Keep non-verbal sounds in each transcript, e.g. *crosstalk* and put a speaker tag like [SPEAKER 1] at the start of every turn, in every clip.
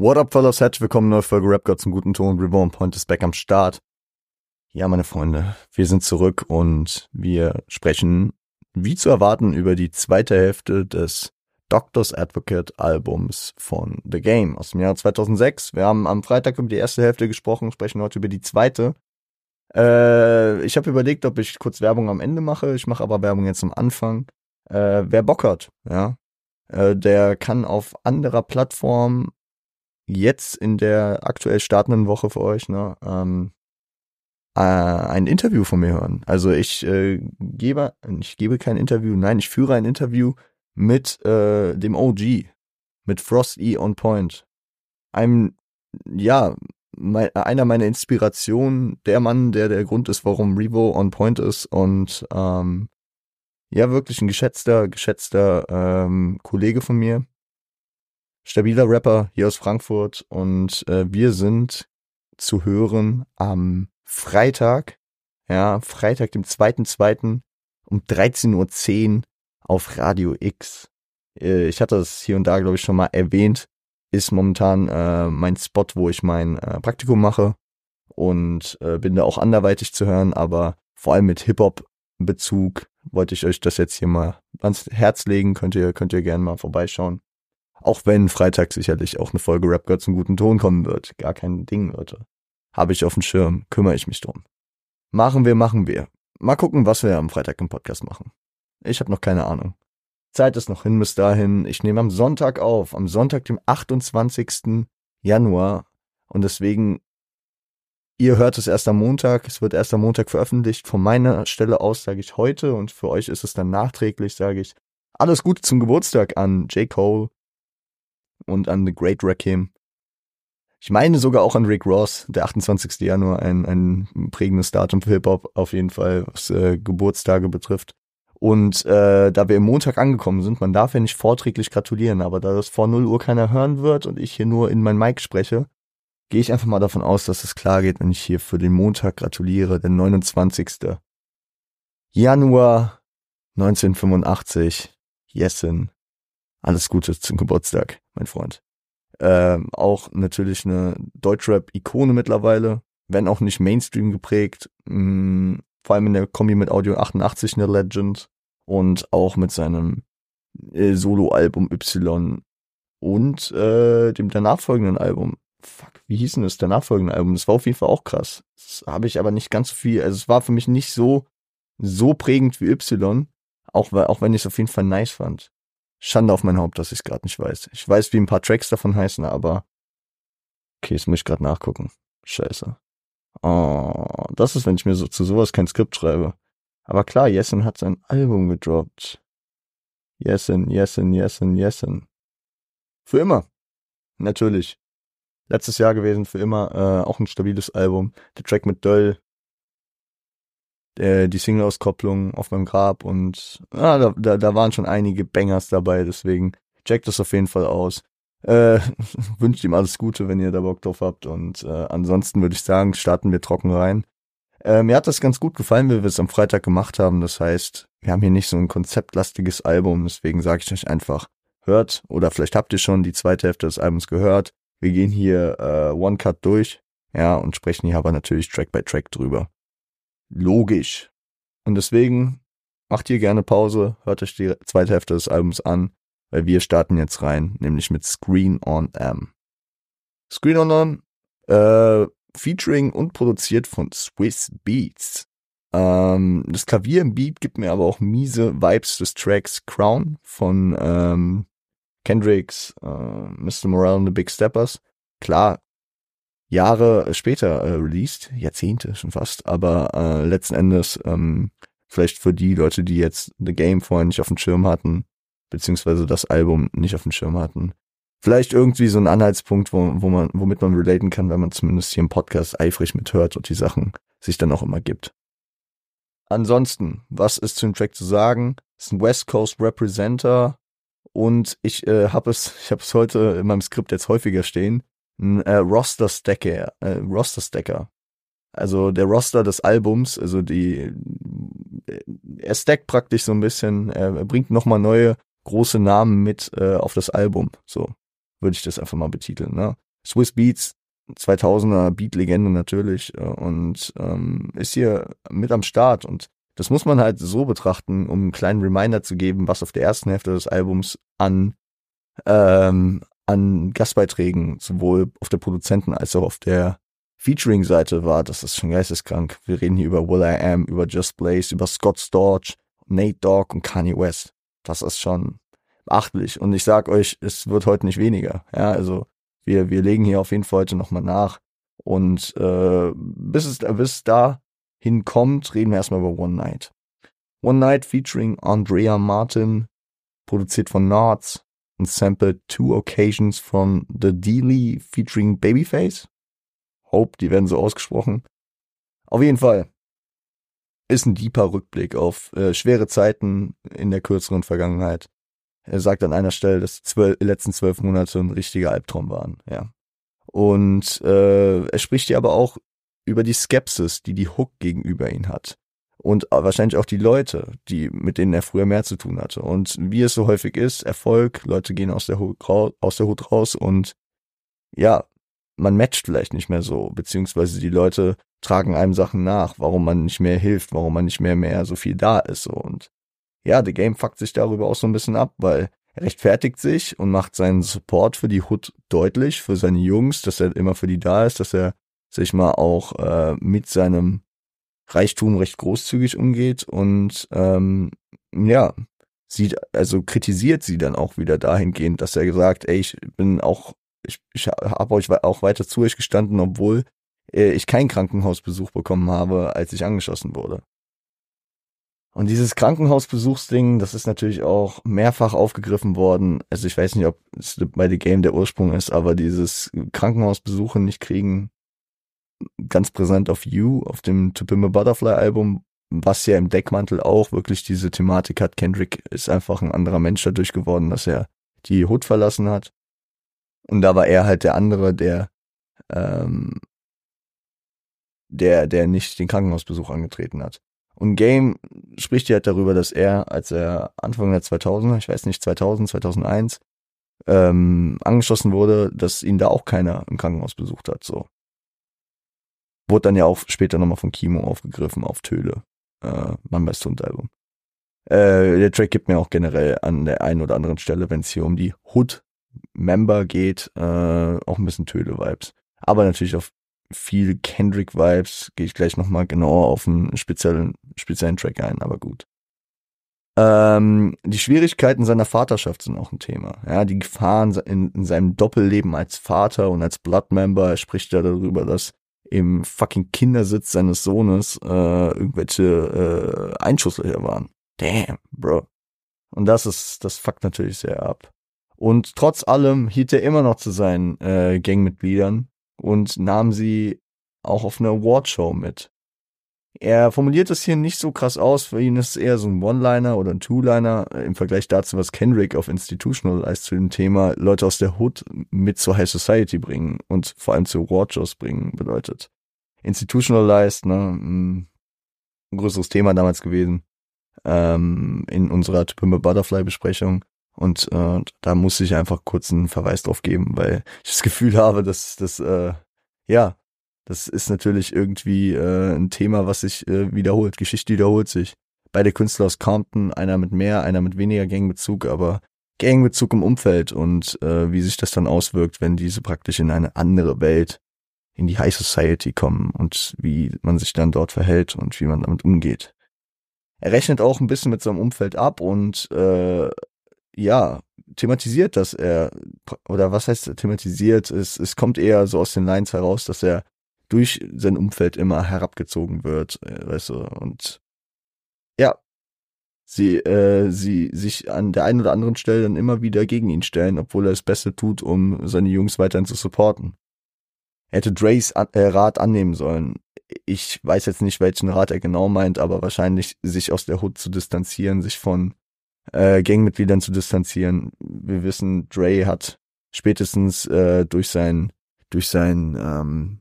[SPEAKER 1] What up, fellas? Herzlich willkommen, neue Folge Rap God zum guten Ton. Reborn Point ist back am Start. Ja, meine Freunde, wir sind zurück und wir sprechen, wie zu erwarten, über die zweite Hälfte des Doctor's Advocate Albums von The Game aus dem Jahr 2006. Wir haben am Freitag über die erste Hälfte gesprochen, sprechen heute über die zweite. Äh, ich habe überlegt, ob ich kurz Werbung am Ende mache. Ich mache aber Werbung jetzt am Anfang. Äh, wer Bock hat, ja, äh, der kann auf anderer Plattform jetzt in der aktuell startenden Woche für euch ne, ähm, äh, ein Interview von mir hören. Also ich äh, gebe, ich gebe kein Interview, nein, ich führe ein Interview mit äh, dem OG, mit Frost E on Point. Einem, ja, mein, einer meiner Inspirationen, der Mann, der der Grund ist, warum Revo on Point ist und ähm, ja, wirklich ein geschätzter, geschätzter ähm, Kollege von mir. Stabiler Rapper hier aus Frankfurt und äh, wir sind zu hören am Freitag, ja, Freitag, dem 2.2. um 13.10 Uhr auf Radio X. Äh, ich hatte das hier und da, glaube ich, schon mal erwähnt. Ist momentan äh, mein Spot, wo ich mein äh, Praktikum mache und äh, bin da auch anderweitig zu hören, aber vor allem mit Hip-Hop-Bezug wollte ich euch das jetzt hier mal ans Herz legen. Könnt ihr, könnt ihr gerne mal vorbeischauen. Auch wenn Freitag sicherlich auch eine Folge Rap Girl zum guten Ton kommen wird. Gar kein Ding, Leute. Habe ich auf dem Schirm, kümmere ich mich drum. Machen wir, machen wir. Mal gucken, was wir am Freitag im Podcast machen. Ich habe noch keine Ahnung. Zeit ist noch hin bis dahin. Ich nehme am Sonntag auf, am Sonntag, dem 28. Januar. Und deswegen, ihr hört es erst am Montag. Es wird erst am Montag veröffentlicht. Von meiner Stelle aus sage ich heute und für euch ist es dann nachträglich, sage ich alles Gute zum Geburtstag an J. Cole und an The Great Rakim. Ich meine sogar auch an Rick Ross, der 28. Januar, ein, ein prägendes Datum für Hip-Hop, auf jeden Fall, was äh, Geburtstage betrifft. Und äh, da wir im Montag angekommen sind, man darf ja nicht vorträglich gratulieren, aber da das vor 0 Uhr keiner hören wird und ich hier nur in mein Mic spreche, gehe ich einfach mal davon aus, dass es klar geht, wenn ich hier für den Montag gratuliere, den 29. Januar 1985, Jessen. Alles Gute zum Geburtstag, mein Freund. Ähm, auch natürlich eine Deutschrap-Ikone mittlerweile, wenn auch nicht Mainstream geprägt. Mh, mm, vor allem in der Kombi mit Audio 88 eine Legend und auch mit seinem äh, Solo-Album Y und äh, dem danach folgenden Album. Fuck, wie hieß denn das danach folgende Album? Das war auf jeden Fall auch krass. Das habe ich aber nicht ganz so viel. Also es war für mich nicht so so prägend wie Y, auch, auch wenn ich es auf jeden Fall nice fand. Schande auf mein Haupt, dass ich es gerade nicht weiß. Ich weiß, wie ein paar Tracks davon heißen, aber okay, jetzt muss ich gerade nachgucken. Scheiße. Oh, das ist, wenn ich mir so zu sowas kein Skript schreibe. Aber klar, Jessen hat sein Album gedroppt. Jessen, Jessen, Jessen, Jessen. Für immer. Natürlich. Letztes Jahr gewesen, für immer. Äh, auch ein stabiles Album. Der Track mit Döll. Äh, die Single-Auskopplung auf meinem Grab und ah, da, da, da waren schon einige Bangers dabei, deswegen checkt das auf jeden Fall aus. Äh, *laughs* wünscht ihm alles Gute, wenn ihr da Bock drauf habt. Und äh, ansonsten würde ich sagen, starten wir trocken rein. Äh, mir hat das ganz gut gefallen, wie wir es am Freitag gemacht haben. Das heißt, wir haben hier nicht so ein konzeptlastiges Album. Deswegen sage ich euch einfach, hört oder vielleicht habt ihr schon die zweite Hälfte des Albums gehört. Wir gehen hier äh, One Cut durch, ja, und sprechen hier aber natürlich Track by Track drüber. Logisch. Und deswegen macht ihr gerne Pause, hört euch die zweite Hälfte des Albums an weil wir starten jetzt rein, nämlich mit Screen on M. Screen on M, äh, featuring und produziert von Swiss Beats. Ähm, das Klavier im Beat gibt mir aber auch miese Vibes des Tracks Crown von ähm, Kendricks äh, Mr. Morale and the Big Steppers. Klar, Jahre später äh, released, Jahrzehnte schon fast, aber äh, letzten Endes ähm, vielleicht für die Leute, die jetzt The Game vorher nicht auf dem Schirm hatten, beziehungsweise das Album nicht auf dem Schirm hatten. Vielleicht irgendwie so ein Anhaltspunkt, wo, wo man, womit man relaten kann, wenn man zumindest hier im Podcast eifrig mithört und die Sachen sich dann auch immer gibt. Ansonsten, was ist zu dem Track zu sagen? Es ist ein West Coast Representer und ich äh, habe es, *laughs* ich habe es heute in meinem Skript jetzt häufiger stehen, äh, Roster Stacker, äh, Roster Stacker. Also der Roster des Albums, also die, er stackt praktisch so ein bisschen, er bringt nochmal neue große Namen mit äh, auf das Album. So würde ich das einfach mal betiteln. Ne? Swiss Beats, 2000er Beat-Legende natürlich äh, und ähm, ist hier mit am Start und das muss man halt so betrachten, um einen kleinen Reminder zu geben, was auf der ersten Hälfte des Albums an ähm, an Gastbeiträgen sowohl auf der Produzenten als auch auf der Featuring-Seite war. Das ist schon geisteskrank. Wir reden hier über Will I Am, über Just Blaze, über Scott Storch, Nate Dogg und Kanye West. Das ist schon beachtlich. Und ich sag euch, es wird heute nicht weniger. Ja, also wir, wir legen hier auf jeden Fall heute nochmal nach. Und äh, bis es bis da hinkommt, reden wir erstmal über One Night. One Night featuring Andrea Martin, produziert von Nards und sampled Two Occasions von The Dealey featuring Babyface. Hope, die werden so ausgesprochen. Auf jeden Fall ist ein deeper Rückblick auf äh, schwere Zeiten in der kürzeren Vergangenheit. Er sagt an einer Stelle, dass die letzten zwölf Monate ein richtiger Albtraum waren. Ja. Und äh, er spricht hier aber auch über die Skepsis, die die Hook gegenüber ihn hat. Und wahrscheinlich auch die Leute, die, mit denen er früher mehr zu tun hatte. Und wie es so häufig ist, Erfolg, Leute gehen aus der Hut, aus der Hut raus und ja, man matcht vielleicht nicht mehr so, beziehungsweise die Leute tragen einem Sachen nach, warum man nicht mehr hilft, warum man nicht mehr mehr so viel da ist. So. Und ja, The Game fuckt sich darüber auch so ein bisschen ab, weil er rechtfertigt sich und macht seinen Support für die Hood deutlich, für seine Jungs, dass er immer für die da ist, dass er sich mal auch äh, mit seinem Reichtum recht großzügig umgeht und ähm, ja, sieht, also kritisiert sie dann auch wieder dahingehend, dass er gesagt, ey, ich bin auch, ich, ich habe euch auch weiter zu euch gestanden, obwohl äh, ich keinen Krankenhausbesuch bekommen habe, als ich angeschossen wurde. Und dieses Krankenhausbesuchsding, das ist natürlich auch mehrfach aufgegriffen worden. Also ich weiß nicht, ob es bei The Game der Ursprung ist, aber dieses Krankenhausbesuche nicht kriegen, ganz präsent auf You, auf dem To Pimp a Butterfly Album, was ja im Deckmantel auch wirklich diese Thematik hat. Kendrick ist einfach ein anderer Mensch dadurch geworden, dass er die Hood verlassen hat. Und da war er halt der andere, der, ähm, der, der nicht den Krankenhausbesuch angetreten hat. Und Game spricht ja halt darüber, dass er, als er Anfang der 2000er, ich weiß nicht, 2000, 2001, ähm, angeschossen wurde, dass ihn da auch keiner im Krankenhaus besucht hat, so. Wurde dann ja auch später nochmal von Kimo aufgegriffen auf Töle. Äh, Mann bei Hund Album. Äh, der Track gibt mir auch generell an der einen oder anderen Stelle, wenn es hier um die Hood-Member geht, äh, auch ein bisschen Töle-Vibes. Aber natürlich auf viel Kendrick-Vibes, gehe ich gleich nochmal genauer auf einen speziellen, speziellen Track ein, aber gut. Ähm, die Schwierigkeiten seiner Vaterschaft sind auch ein Thema. Ja, die Gefahren in, in seinem Doppelleben als Vater und als Bloodmember. Er spricht ja darüber, dass im fucking Kindersitz seines Sohnes äh, irgendwelche äh, Einschusslöcher waren. Damn, bro. Und das ist, das fuckt natürlich sehr ab. Und trotz allem hielt er immer noch zu seinen äh, Gangmitgliedern und nahm sie auch auf eine Awardshow mit. Er formuliert das hier nicht so krass aus, für ihn ist es eher so ein One-Liner oder ein Two-Liner äh, im Vergleich dazu, was Kendrick auf Institutionalized zu dem Thema Leute aus der Hood mit zur High Society bringen und vor allem zu Awardshows bringen bedeutet. Institutionalized, ne, ein größeres Thema damals gewesen ähm, in unserer Type Butterfly Besprechung und äh, da muss ich einfach kurz einen Verweis drauf geben, weil ich das Gefühl habe, dass das äh, ja das ist natürlich irgendwie äh, ein Thema, was sich äh, wiederholt. Geschichte wiederholt sich. Beide Künstler aus Compton, einer mit mehr, einer mit weniger Gangbezug, aber Gangbezug im Umfeld und äh, wie sich das dann auswirkt, wenn diese praktisch in eine andere Welt, in die High Society kommen und wie man sich dann dort verhält und wie man damit umgeht. Er rechnet auch ein bisschen mit seinem Umfeld ab und äh, ja, thematisiert, dass er, oder was heißt thematisiert, es, es kommt eher so aus den Lines heraus, dass er durch sein Umfeld immer herabgezogen wird, äh, weißt du, und ja, sie, äh, sie sich an der einen oder anderen Stelle dann immer wieder gegen ihn stellen, obwohl er das Beste tut, um seine Jungs weiterhin zu supporten. Er hätte Drays äh, Rat annehmen sollen. Ich weiß jetzt nicht, welchen Rat er genau meint, aber wahrscheinlich sich aus der Hut zu distanzieren, sich von äh, Gangmitgliedern zu distanzieren. Wir wissen, Dre hat spätestens äh, durch sein durch sein ähm,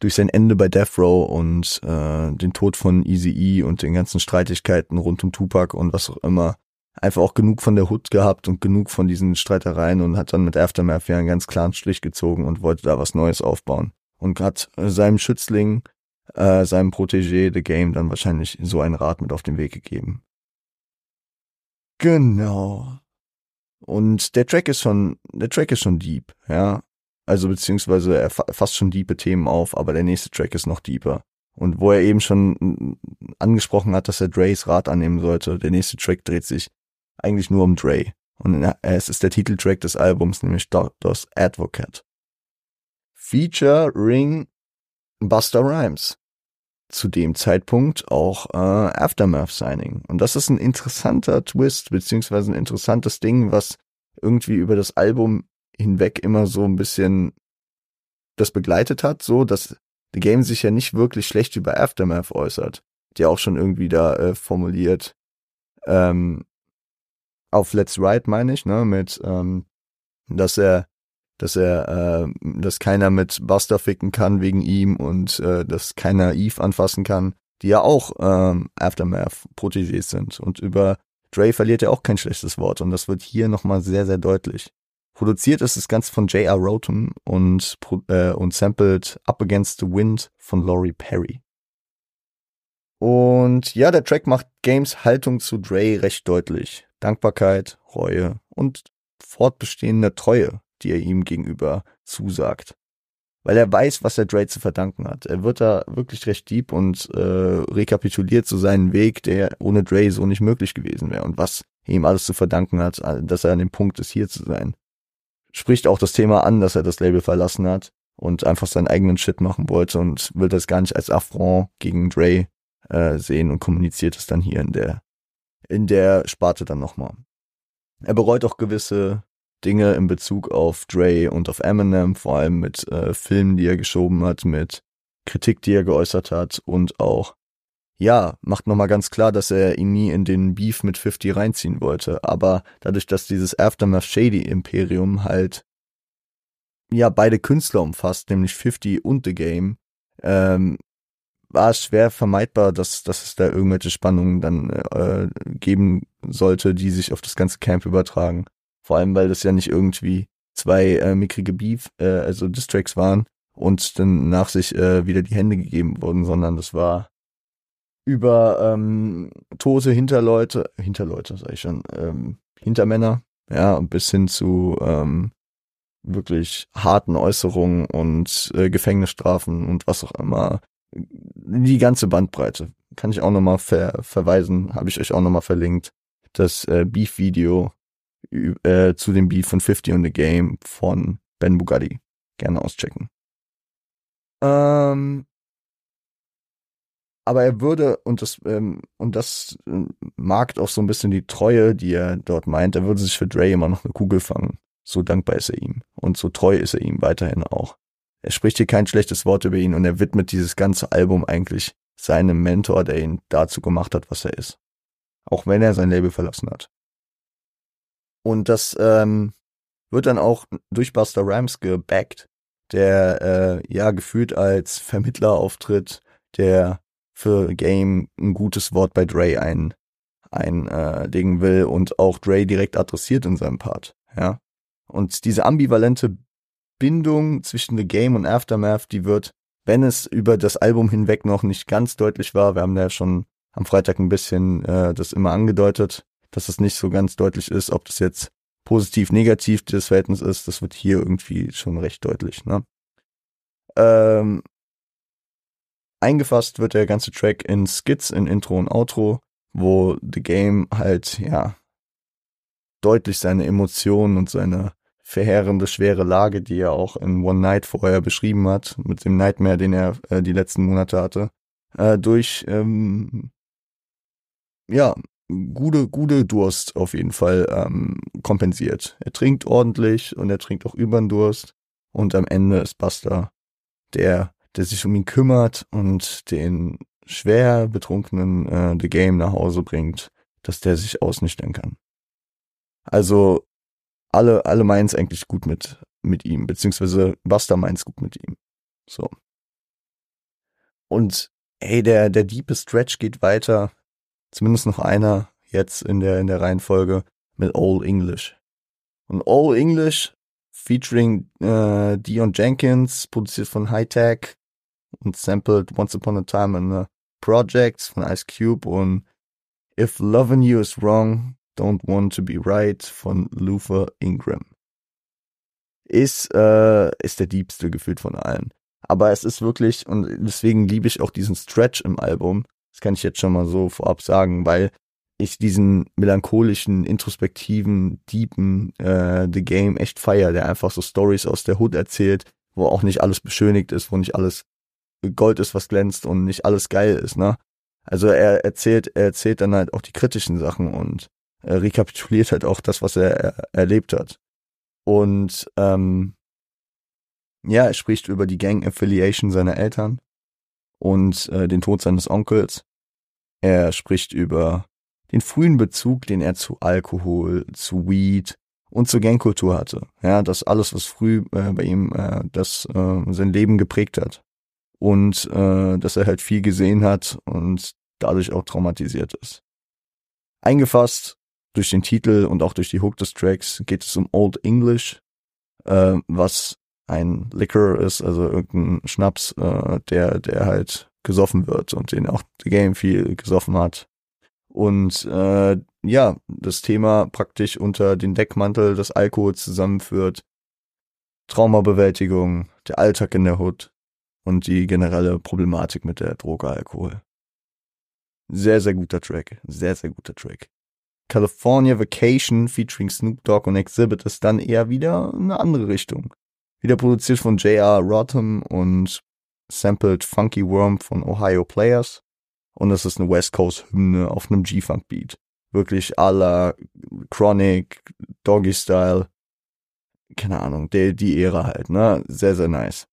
[SPEAKER 1] durch sein Ende bei Death Row und äh, den Tod von Easy E und den ganzen Streitigkeiten rund um Tupac und was auch immer einfach auch genug von der Hood gehabt und genug von diesen Streitereien und hat dann mit Aftermath ja einen ganz klaren Strich gezogen und wollte da was Neues aufbauen. Und hat seinem Schützling, äh, seinem Protégé The Game dann wahrscheinlich so einen Rat mit auf den Weg gegeben. Genau. Und der Track ist schon, der Track ist schon deep, ja. Also beziehungsweise er fasst schon diepe Themen auf, aber der nächste Track ist noch deeper. Und wo er eben schon angesprochen hat, dass er Dre's Rat annehmen sollte, der nächste Track dreht sich eigentlich nur um Dre. Und es ist der Titeltrack des Albums, nämlich Doctor's Advocate. Featuring Buster Rhymes. Zu dem Zeitpunkt auch äh, Aftermath Signing. Und das ist ein interessanter Twist, beziehungsweise ein interessantes Ding, was irgendwie über das Album hinweg immer so ein bisschen das begleitet hat, so dass The Game sich ja nicht wirklich schlecht über Aftermath äußert. Die auch schon irgendwie da äh, formuliert, ähm, auf Let's Ride meine ich, ne, mit, ähm, dass er, dass er, äh, dass keiner mit Buster ficken kann wegen ihm und äh, dass keiner Eve anfassen kann, die ja auch ähm, Aftermath Protégés sind. Und über Dre verliert er auch kein schlechtes Wort und das wird hier nochmal sehr, sehr deutlich. Produziert ist das Ganze von J.R. Rotem und, äh, und sampled Up Against the Wind von Laurie Perry. Und ja, der Track macht Games Haltung zu Dre recht deutlich. Dankbarkeit, Reue und fortbestehende Treue, die er ihm gegenüber zusagt. Weil er weiß, was er Dre zu verdanken hat. Er wird da wirklich recht deep und äh, rekapituliert so seinen Weg, der ohne Dre so nicht möglich gewesen wäre und was ihm alles zu verdanken hat, dass er an dem Punkt ist, hier zu sein. Spricht auch das Thema an, dass er das Label verlassen hat und einfach seinen eigenen Shit machen wollte und will das gar nicht als Affront gegen Dre äh, sehen und kommuniziert es dann hier in der in der Sparte dann nochmal. Er bereut auch gewisse Dinge in Bezug auf Dre und auf Eminem, vor allem mit äh, Filmen, die er geschoben hat, mit Kritik, die er geäußert hat und auch, ja, macht nochmal ganz klar, dass er ihn nie in den Beef mit 50 reinziehen wollte. Aber dadurch, dass dieses Aftermath Shady Imperium halt, ja, beide Künstler umfasst, nämlich 50 und The Game, ähm, war es schwer vermeidbar, dass, dass es da irgendwelche Spannungen dann äh, geben sollte, die sich auf das ganze Camp übertragen. Vor allem, weil das ja nicht irgendwie zwei äh, mickrige Beef, äh, also Distracks waren und dann nach sich äh, wieder die Hände gegeben wurden, sondern das war über ähm, tote Hinterleute, Hinterleute sag ich schon, ähm, Hintermänner, ja, bis hin zu ähm, wirklich harten Äußerungen und äh, Gefängnisstrafen und was auch immer die ganze Bandbreite. Kann ich auch nochmal ver verweisen, habe ich euch auch nochmal verlinkt. Das äh, Beef-Video äh, zu dem Beef von 50 on the Game von Ben Bugatti. Gerne auschecken. Ähm, aber er würde, und das, ähm, und das äh, mag auch so ein bisschen die Treue, die er dort meint, er würde sich für Dre immer noch eine Kugel fangen. So dankbar ist er ihm. Und so treu ist er ihm weiterhin auch er spricht hier kein schlechtes Wort über ihn und er widmet dieses ganze Album eigentlich seinem Mentor, der ihn dazu gemacht hat, was er ist. Auch wenn er sein Label verlassen hat. Und das ähm, wird dann auch durch Buster Rhymes gebackt, der äh, ja gefühlt als Vermittler auftritt, der für Game ein gutes Wort bei Dre ein einlegen äh, will und auch Dre direkt adressiert in seinem Part. Ja. Und diese ambivalente Bindung zwischen The Game und Aftermath, die wird, wenn es über das Album hinweg noch nicht ganz deutlich war, wir haben da ja schon am Freitag ein bisschen äh, das immer angedeutet, dass es nicht so ganz deutlich ist, ob das jetzt positiv, negativ das Verhältnis ist, das wird hier irgendwie schon recht deutlich. Ne? Ähm, eingefasst wird der ganze Track in Skits, in Intro und Outro, wo The Game halt, ja, deutlich seine Emotionen und seine verheerende, schwere Lage, die er auch in One Night vorher beschrieben hat, mit dem Nightmare, den er äh, die letzten Monate hatte, äh, durch ähm, ja, gute, gute Durst auf jeden Fall ähm, kompensiert. Er trinkt ordentlich und er trinkt auch über den Durst. Und am Ende ist Buster der, der sich um ihn kümmert und den schwer betrunkenen äh, The Game nach Hause bringt, dass der sich ausnüchtern kann. Also alle, alle meinen es eigentlich gut mit, mit ihm, beziehungsweise Buster meint es gut mit ihm. So. Und hey, der, der diepe Stretch geht weiter. Zumindest noch einer jetzt in der, in der Reihenfolge mit All English. Und All English featuring äh, Dion Jenkins, produziert von High Tech und sampled Once Upon a Time in a Project von Ice Cube und If Loving You is Wrong, Don't Want to Be Right von Luther Ingram. Ist, äh, ist der diebste gefühlt von allen. Aber es ist wirklich, und deswegen liebe ich auch diesen Stretch im Album. Das kann ich jetzt schon mal so vorab sagen, weil ich diesen melancholischen, introspektiven, deepen äh, The Game echt feier, der einfach so Stories aus der Hood erzählt, wo auch nicht alles beschönigt ist, wo nicht alles Gold ist, was glänzt und nicht alles geil ist, ne? Also er erzählt, er erzählt dann halt auch die kritischen Sachen und äh, rekapituliert halt auch das, was er, er erlebt hat. Und ähm, ja, er spricht über die Gang Affiliation seiner Eltern und äh, den Tod seines Onkels. Er spricht über den frühen Bezug, den er zu Alkohol, zu Weed und zur Gangkultur hatte. Ja, das alles, was früh äh, bei ihm äh, das äh, sein Leben geprägt hat. Und äh, dass er halt viel gesehen hat und dadurch auch traumatisiert ist. Eingefasst durch den Titel und auch durch die Hook des Tracks geht es um Old English, äh, was ein Liquor ist, also irgendein Schnaps, äh, der, der halt gesoffen wird und den auch The Game viel gesoffen hat. Und äh, ja, das Thema praktisch unter den Deckmantel des Alkohols zusammenführt. Traumabewältigung, der Alltag in der Hood und die generelle Problematik mit der Droge Alkohol. Sehr, sehr guter Track. Sehr, sehr guter Track. California Vacation featuring Snoop Dogg und Exhibit ist dann eher wieder eine andere Richtung. Wieder produziert von J.R. Rodham und sampled Funky Worm von Ohio Players. Und es ist eine West Coast Hymne auf einem G-Funk Beat. Wirklich à la Chronic, Doggy Style. Keine Ahnung, die, die Ära halt, ne? Sehr, sehr nice.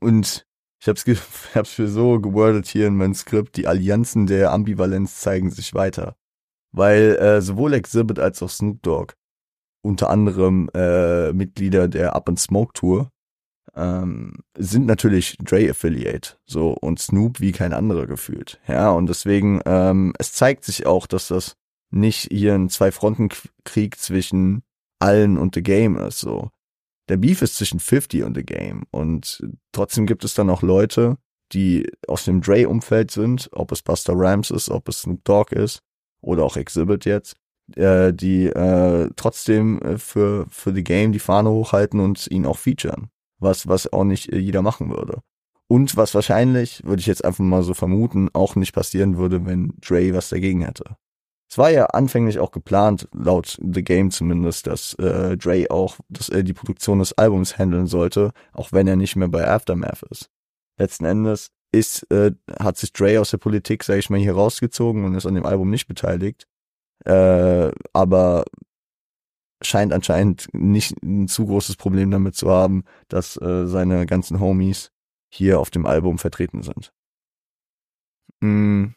[SPEAKER 1] Und ich hab's, *laughs* hab's für so gewordet hier in meinem Skript, die Allianzen der Ambivalenz zeigen sich weiter. Weil äh, sowohl Exhibit als auch Snoop Dogg unter anderem äh, Mitglieder der Up and Smoke Tour, ähm, sind natürlich Dre Affiliate, so und Snoop wie kein anderer gefühlt. Ja, und deswegen, ähm, es zeigt sich auch, dass das nicht hier ein Zwei-Fronten-Krieg zwischen allen und The Game ist, so. Der Beef ist zwischen 50 und The Game und trotzdem gibt es dann auch Leute, die aus dem Dre-Umfeld sind, ob es Buster Rhymes ist, ob es Snoop Dogg ist oder auch Exhibit jetzt, äh, die äh, trotzdem äh, für, für die Game die Fahne hochhalten und ihn auch featuren. Was, was auch nicht äh, jeder machen würde. Und was wahrscheinlich, würde ich jetzt einfach mal so vermuten, auch nicht passieren würde, wenn Dre was dagegen hätte. Es war ja anfänglich auch geplant, laut The Game zumindest, dass äh, Dre auch dass er die Produktion des Albums handeln sollte, auch wenn er nicht mehr bei Aftermath ist. Letzten Endes ist, äh, hat sich Dre aus der Politik, sage ich mal, hier rausgezogen und ist an dem Album nicht beteiligt äh, aber scheint anscheinend nicht ein zu großes Problem damit zu haben, dass äh, seine ganzen Homies hier auf dem Album vertreten sind. Mm.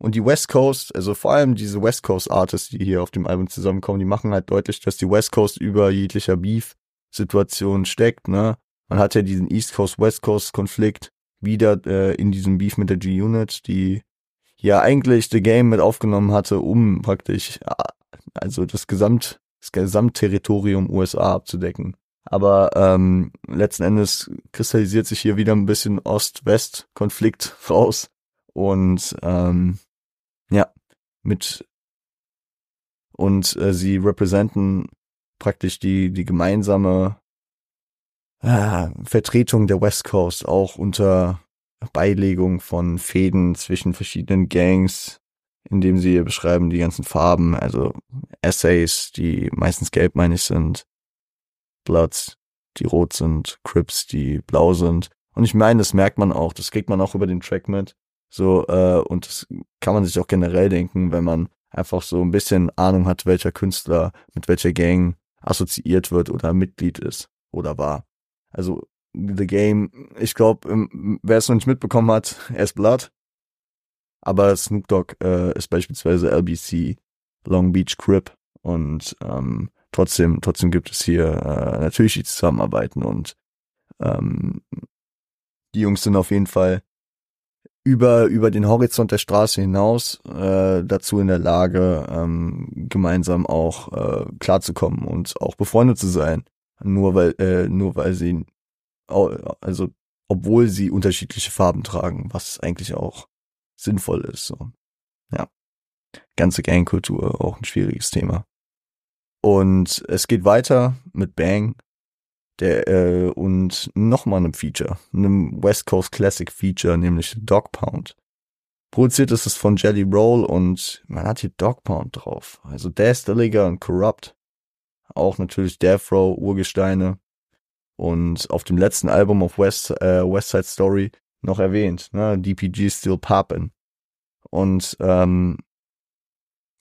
[SPEAKER 1] Und die West Coast, also vor allem diese West Coast Artists, die hier auf dem Album zusammenkommen, die machen halt deutlich, dass die West Coast über jeglicher Beef-Situation steckt, ne? Man hat ja diesen East Coast-West Coast-Konflikt wieder äh, in diesem Beef mit der G-Unit, die ja eigentlich The Game mit aufgenommen hatte, um praktisch also das Gesamt das Gesamtterritorium USA abzudecken. Aber ähm, letzten Endes kristallisiert sich hier wieder ein bisschen Ost-West-Konflikt *laughs* raus. Und ähm, ja, mit und äh, sie repräsentieren praktisch die, die gemeinsame äh, Vertretung der West Coast auch unter Beilegung von Fäden zwischen verschiedenen Gangs, indem sie beschreiben die ganzen Farben, also Essays, die meistens gelbmeinig sind, Bloods, die rot sind, Crips, die blau sind. Und ich meine, das merkt man auch, das kriegt man auch über den Track mit. So, äh, und das kann man sich auch generell denken, wenn man einfach so ein bisschen Ahnung hat, welcher Künstler mit welcher Gang assoziiert wird oder Mitglied ist oder war. Also The Game, ich glaube, ähm, wer es noch nicht mitbekommen hat, *laughs* er ist Blood. Aber Snoop Dogg äh, ist beispielsweise LBC, Long Beach Crip und ähm, trotzdem, trotzdem gibt es hier äh, natürlich die Zusammenarbeiten und ähm, die Jungs sind auf jeden Fall über, über den Horizont der Straße hinaus äh, dazu in der Lage, ähm, gemeinsam auch äh, klarzukommen und auch befreundet zu sein. Nur weil, äh, nur weil sie, also obwohl sie unterschiedliche Farben tragen, was eigentlich auch sinnvoll ist. So. Ja. Ganze Gangkultur, auch ein schwieriges Thema. Und es geht weiter mit Bang, der äh, und nochmal einem Feature, einem West Coast Classic Feature, nämlich Dog Pound. Produziert ist es von Jelly Roll und man hat hier Dog Pound drauf. Also Death, und Corrupt. Auch natürlich Death Row, Urgesteine. Und auf dem letzten Album auf West, äh, West Side Story noch erwähnt, ne? DPG Still Poppin'. Und ähm,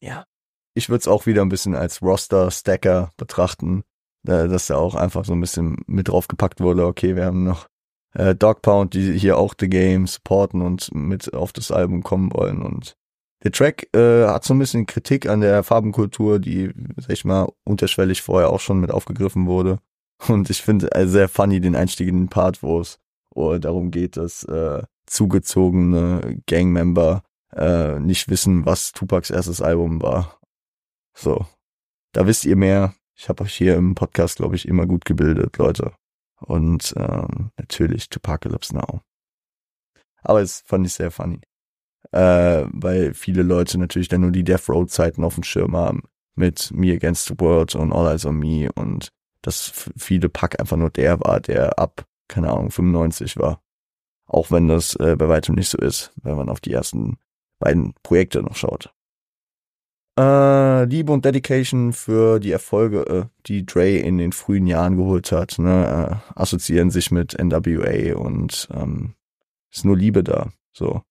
[SPEAKER 1] ja, ich würde es auch wieder ein bisschen als Roster-Stacker betrachten dass da auch einfach so ein bisschen mit draufgepackt wurde, okay, wir haben noch äh, Dog Pound, die hier auch The Game supporten und mit auf das Album kommen wollen. Und der Track äh, hat so ein bisschen Kritik an der Farbenkultur, die, sag ich mal, unterschwellig vorher auch schon mit aufgegriffen wurde. Und ich finde äh, sehr funny den Einstieg in den Part, wo es darum geht, dass äh, zugezogene Gangmember äh, nicht wissen, was Tupacs erstes Album war. So, da wisst ihr mehr. Ich habe euch hier im Podcast, glaube ich, immer gut gebildet, Leute. Und ähm, natürlich Tupacalypse Now. Aber es fand ich sehr funny. Äh, weil viele Leute natürlich dann nur die Death Road Zeiten auf dem Schirm haben. Mit Me Against the World und All Eyes on Me und dass viele Pack einfach nur der war, der ab, keine Ahnung, 95 war. Auch wenn das äh, bei weitem nicht so ist, wenn man auf die ersten beiden Projekte noch schaut. Äh, Liebe und Dedication für die Erfolge, äh, die Dre in den frühen Jahren geholt hat, ne, äh, assoziieren sich mit NWA und ähm, ist nur Liebe da. So.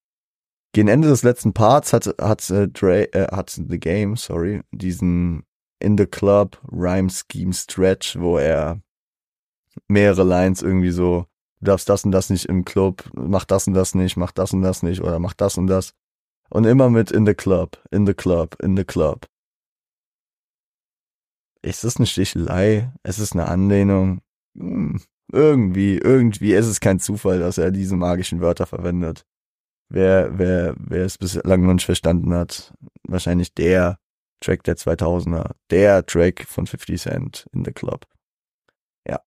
[SPEAKER 1] Gegen Ende des letzten Parts hat, hat äh, Dre, äh, hat The Game, sorry, diesen In the Club Rhyme Scheme Stretch, wo er mehrere Lines irgendwie so, du darfst das und das nicht im Club, mach das und das nicht, mach das und das nicht oder mach das und das. Und immer mit in the club, in the club, in the club. Ist das eine Stichelei? Es ist eine Anlehnung. Hm, irgendwie, irgendwie. Es ist kein Zufall, dass er diese magischen Wörter verwendet. Wer, wer, wer es bislang noch nicht verstanden hat, wahrscheinlich der Track der 2000er, der Track von 50 Cent in the Club. Ja.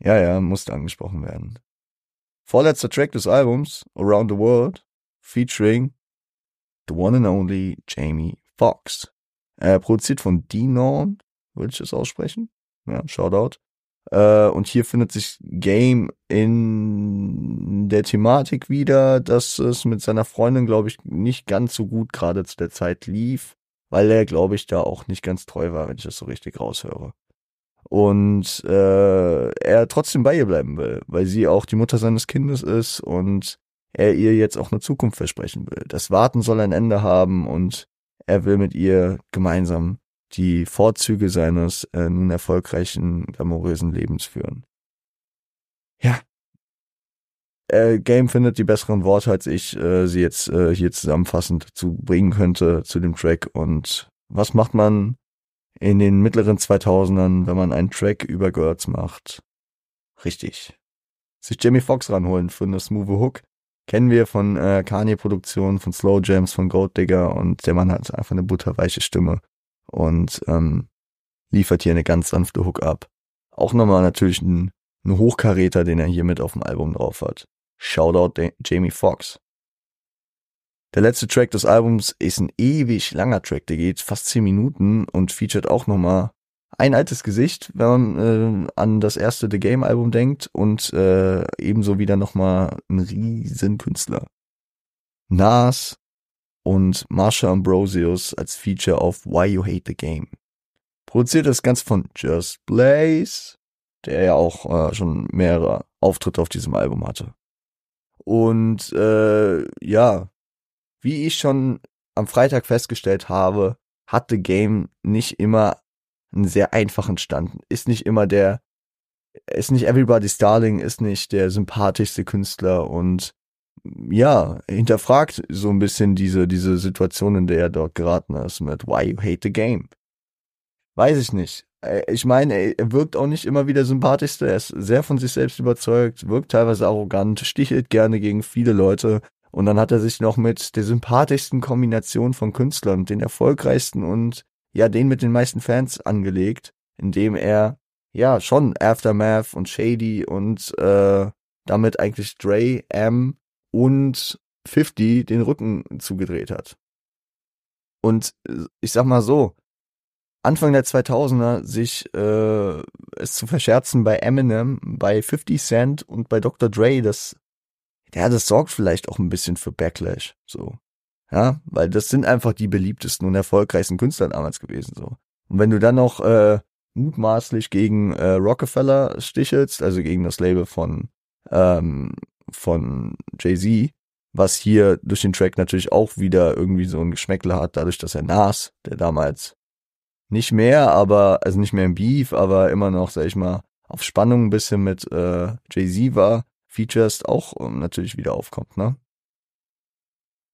[SPEAKER 1] Ja, ja, musste angesprochen werden. Vorletzter Track des Albums, Around the World, featuring the one and only Jamie Foxx. Äh, produziert von Denon, würde ich das aussprechen? Ja, Shoutout. Äh, und hier findet sich Game in der Thematik wieder, dass es mit seiner Freundin, glaube ich, nicht ganz so gut gerade zu der Zeit lief, weil er, glaube ich, da auch nicht ganz treu war, wenn ich das so richtig raushöre. Und äh, er trotzdem bei ihr bleiben will, weil sie auch die Mutter seines Kindes ist und er ihr jetzt auch eine Zukunft versprechen will. Das Warten soll ein Ende haben und er will mit ihr gemeinsam die Vorzüge seines äh, nun erfolgreichen, glamourösen Lebens führen. Ja. Äh, Game findet die besseren Worte, als ich äh, sie jetzt äh, hier zusammenfassend zu bringen könnte zu dem Track. Und was macht man in den mittleren 2000ern, wenn man einen Track über Girls macht? Richtig. Sich Jamie Foxx ranholen für eine smooth Hook kennen wir von äh, Kanye-Produktionen, von Slow Jams, von Gold Digger und der Mann hat einfach eine butterweiche Stimme und ähm, liefert hier eine ganz sanfte Hook ab. Auch nochmal natürlich ein, ein Hochkaräter, den er hier mit auf dem Album drauf hat. Shoutout Jamie Foxx. Der letzte Track des Albums ist ein ewig langer Track, der geht fast 10 Minuten und featuret auch nochmal ein altes Gesicht, wenn man äh, an das erste The Game Album denkt und äh, ebenso wieder nochmal ein Riesenkünstler. Nas und Marsha Ambrosius als Feature auf Why You Hate the Game. Produziert das Ganze von Just Blaze, der ja auch äh, schon mehrere Auftritte auf diesem Album hatte. Und äh, ja, wie ich schon am Freitag festgestellt habe, hat The Game nicht immer einen sehr einfachen Stand. Ist nicht immer der, ist nicht Everybody's Darling, ist nicht der sympathischste Künstler und ja, hinterfragt so ein bisschen diese, diese Situation, in der er dort geraten ist mit Why You Hate the Game. Weiß ich nicht. Äh, ich meine, er wirkt auch nicht immer wie der sympathischste. Er ist sehr von sich selbst überzeugt, wirkt teilweise arrogant, stichelt gerne gegen viele Leute, Und dann hat er sich noch mit der sympathischsten Kombination von Künstlern, den erfolgreichsten und ja, den mit den meisten Fans angelegt, indem er ja schon Aftermath und Shady und äh, damit eigentlich Dre, M und 50 den Rücken zugedreht hat. Und äh, ich sag mal so, Anfang der 2000er sich äh, es zu verscherzen bei Eminem, bei 50 Cent und bei Dr. Dre, das ja, das sorgt vielleicht auch ein bisschen für Backlash, so. Ja, weil das sind einfach die beliebtesten und erfolgreichsten Künstler damals gewesen, so. Und wenn du dann noch äh, mutmaßlich gegen äh, Rockefeller stichelst, also gegen das Label von ähm, von Jay-Z, was hier durch den Track natürlich auch wieder irgendwie so ein Geschmäckle hat, dadurch, dass er Nas, der damals nicht mehr, aber, also nicht mehr im Beef, aber immer noch, sag ich mal, auf Spannung ein bisschen mit äh, Jay-Z war, Features auch ähm, natürlich wieder aufkommt, ne?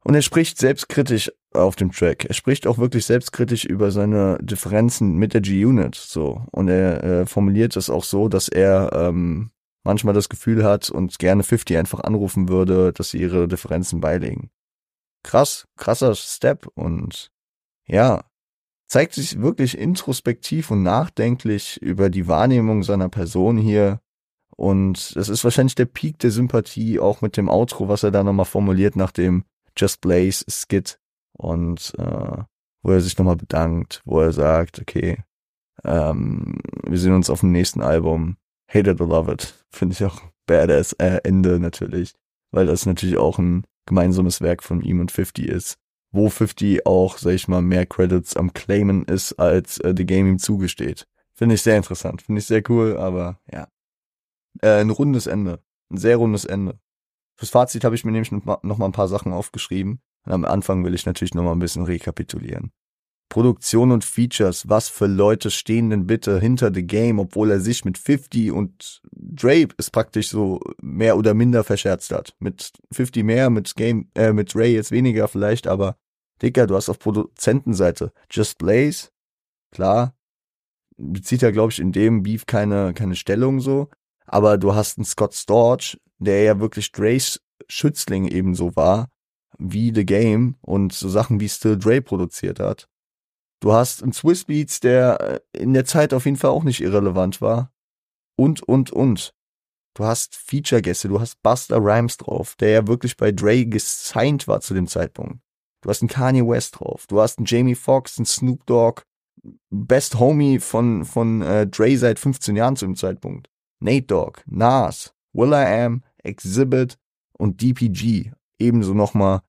[SPEAKER 1] Und er spricht selbstkritisch auf dem Track. Er spricht auch wirklich selbstkritisch über seine Differenzen mit der G-Unit, so. Und er äh, formuliert es auch so, dass er ähm, manchmal das Gefühl hat und gerne 50 einfach anrufen würde, dass sie ihre Differenzen beilegen. Krass, krasser Step und ja, zeigt sich wirklich introspektiv und nachdenklich über die Wahrnehmung seiner Person hier und es ist wahrscheinlich der Peak der Sympathie, auch mit dem Outro, was er da nochmal formuliert nach dem Just Blaze Skit. Und äh, wo er sich nochmal bedankt, wo er sagt, okay, ähm, wir sehen uns auf dem nächsten Album. Hate it or love it. Finde ich auch *laughs* badass äh, Ende natürlich. Weil das natürlich auch ein gemeinsames Werk von ihm und 50 ist. Wo 50 auch, sag ich mal, mehr Credits am Claimen ist, als äh, The Game ihm zugesteht. Finde ich sehr interessant. Finde ich sehr cool, aber ja. Äh, ein rundes Ende. Ein sehr rundes Ende. Fürs Fazit habe ich mir nämlich noch mal ein paar Sachen aufgeschrieben. Und am Anfang will ich natürlich noch mal ein bisschen rekapitulieren. Produktion und Features, was für Leute stehen denn bitte hinter The Game, obwohl er sich mit 50 und Drape ist praktisch so mehr oder minder verscherzt hat. Mit 50 mehr, mit Game, äh, mit Ray jetzt weniger vielleicht, aber Dicker, du hast auf Produzentenseite Just Blaze, klar, bezieht ja, glaube ich, in dem Beef keine, keine Stellung so, aber du hast einen Scott Storch, der ja wirklich Dre's Schützling ebenso war, wie The Game und so Sachen wie Still Dre produziert hat. Du hast einen Swiss Beats, der äh, in der Zeit auf jeden Fall auch nicht irrelevant war. Und, und, und. Du hast Feature-Gäste, du hast Buster Rhymes drauf, der ja wirklich bei Dre gesigned war zu dem Zeitpunkt. Du hast einen Kanye West drauf, du hast einen Jamie Foxx, einen Snoop Dogg, Best Homie von, von äh, Dre seit 15 Jahren zu dem Zeitpunkt. Nate Dogg, Nas, Will I Am, Exhibit und DPG. Ebenso nochmal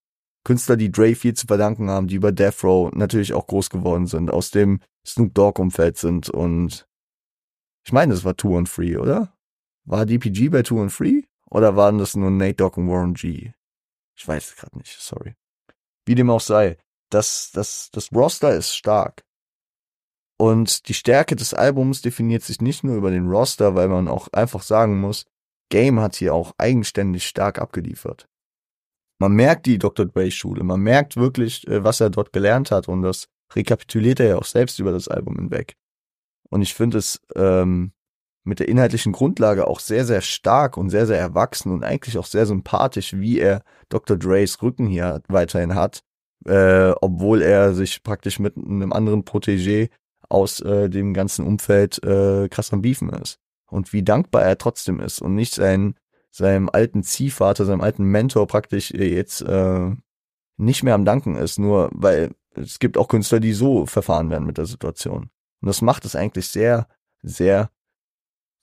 [SPEAKER 1] Künstler, die Dre viel zu verdanken haben, die über Death Row natürlich auch groß geworden sind, aus dem Snoop Dogg-Umfeld sind und ich meine, das war Two and Free, oder? War DPG bei Two and Free? Oder waren das nur Nate Dogg und Warren G? Ich weiß es gerade nicht, sorry. Wie dem auch sei, das, das, das Roster ist stark. Und die Stärke des Albums definiert sich nicht nur über den Roster, weil man auch einfach sagen muss, Game hat hier auch eigenständig stark abgeliefert. Man merkt die Dr. Dre Schule, man merkt wirklich, äh, was er dort gelernt hat und das rekapituliert er ja auch selbst über das Album hinweg. Und ich finde es ähm, mit der inhaltlichen Grundlage auch sehr, sehr stark und sehr, sehr erwachsen und eigentlich auch sehr sympathisch, wie er Dr. Dre's Rücken hier weiterhin hat, äh, obwohl er sich praktisch mit einem anderen Protégé aus äh, dem ganzen Umfeld äh, krass am Beefen ist. Und wie dankbar er trotzdem ist und nicht sein, seinem alten Ziehvater, seinem alten Mentor praktisch äh, jetzt äh, nicht mehr am Danken ist, nur weil es gibt auch Künstler, die so verfahren werden mit der Situation. Und das macht es eigentlich sehr, sehr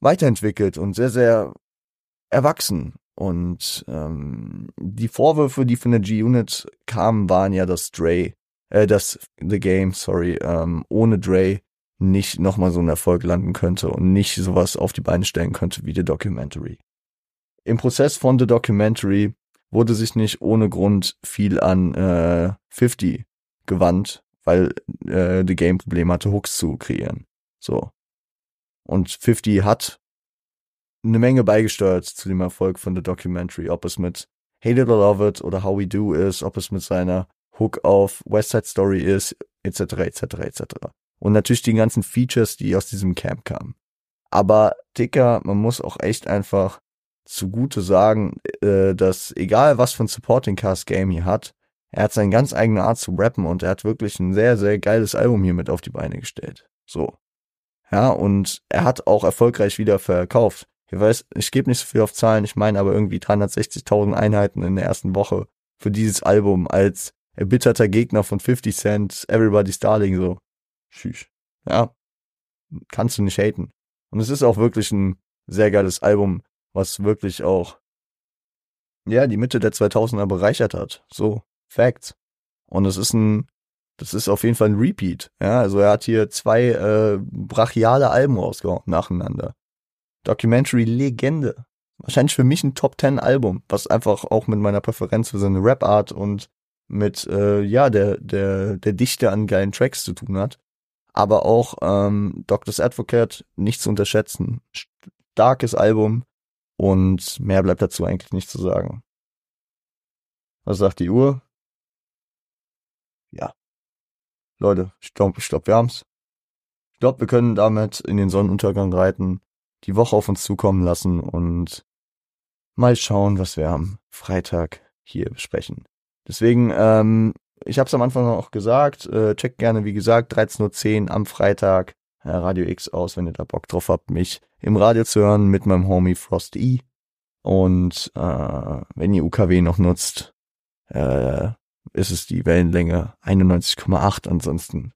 [SPEAKER 1] weiterentwickelt und sehr, sehr erwachsen. Und ähm, die Vorwürfe, die von der G-Unit kamen, waren ja, dass Dre äh, dass The Game, sorry, ähm, ohne Dre nicht nochmal so ein Erfolg landen könnte und nicht sowas auf die Beine stellen könnte wie The Documentary. Im Prozess von The Documentary wurde sich nicht ohne Grund viel an äh, 50 gewandt, weil äh, The Game Problem hatte, Hooks zu kreieren. So. Und 50 hat eine Menge beigesteuert zu dem Erfolg von The Documentary, ob es mit Hate It or Love It oder How We Do ist, ob es mit seiner Hook auf West Side Story ist, etc., etc., etc. Und natürlich die ganzen Features, die aus diesem Camp kamen. Aber Dicker, man muss auch echt einfach zugute sagen, äh, dass egal was für ein Supporting Cast Game hier hat, er hat seine ganz eigene Art zu rappen und er hat wirklich ein sehr, sehr geiles Album hier mit auf die Beine gestellt. So. Ja, und er hat auch erfolgreich wieder verkauft. Ich weiß, ich gebe nicht so viel auf Zahlen, ich meine aber irgendwie 360.000 Einheiten in der ersten Woche für dieses Album als erbitterter Gegner von 50 Cent, Everybody's Darling, so. Tschüss. Ja. Kannst du nicht haten. Und es ist auch wirklich ein sehr geiles Album, was wirklich auch, ja, die Mitte der 2000er bereichert hat. So. Facts. Und es ist ein, das ist auf jeden Fall ein Repeat. Ja, also er hat hier zwei äh, brachiale Alben rausgehauen nacheinander. Documentary Legende. Wahrscheinlich für mich ein Top 10 Album, was einfach auch mit meiner Präferenz für seine Rap-Art und mit, äh, ja, der, der, der Dichte an geilen Tracks zu tun hat. Aber auch ähm, Doctor's Advocate nicht zu unterschätzen. Starkes Album und mehr bleibt dazu eigentlich nicht zu sagen. Was sagt die Uhr? ja. Leute, ich glaub, wir haben's. Ich glaube, wir können damit in den Sonnenuntergang reiten, die Woche auf uns zukommen lassen und mal schauen, was wir am Freitag hier besprechen. Deswegen, ähm, ich habe es am Anfang auch gesagt, äh, checkt gerne, wie gesagt, 13.10 Uhr am Freitag äh, Radio X aus, wenn ihr da Bock drauf habt, mich im Radio zu hören mit meinem Homie Frost E. Und äh, wenn ihr UKW noch nutzt, äh, ist es die Wellenlänge 91,8. Ansonsten,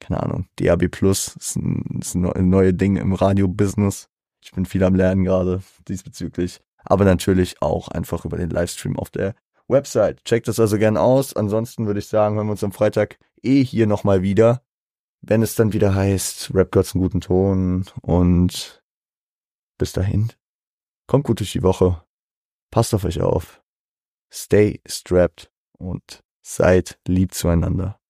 [SPEAKER 1] keine Ahnung, DAB Plus ist ein, ist ein neue Ding im Radio-Business. Ich bin viel am Lernen gerade diesbezüglich. Aber natürlich auch einfach über den Livestream auf der Website. Checkt das also gern aus. Ansonsten würde ich sagen, hören wir uns am Freitag eh hier nochmal wieder. Wenn es dann wieder heißt, Rap Gods einen guten Ton und bis dahin. Kommt gut durch die Woche. Passt auf euch auf. Stay strapped und seid lieb zueinander.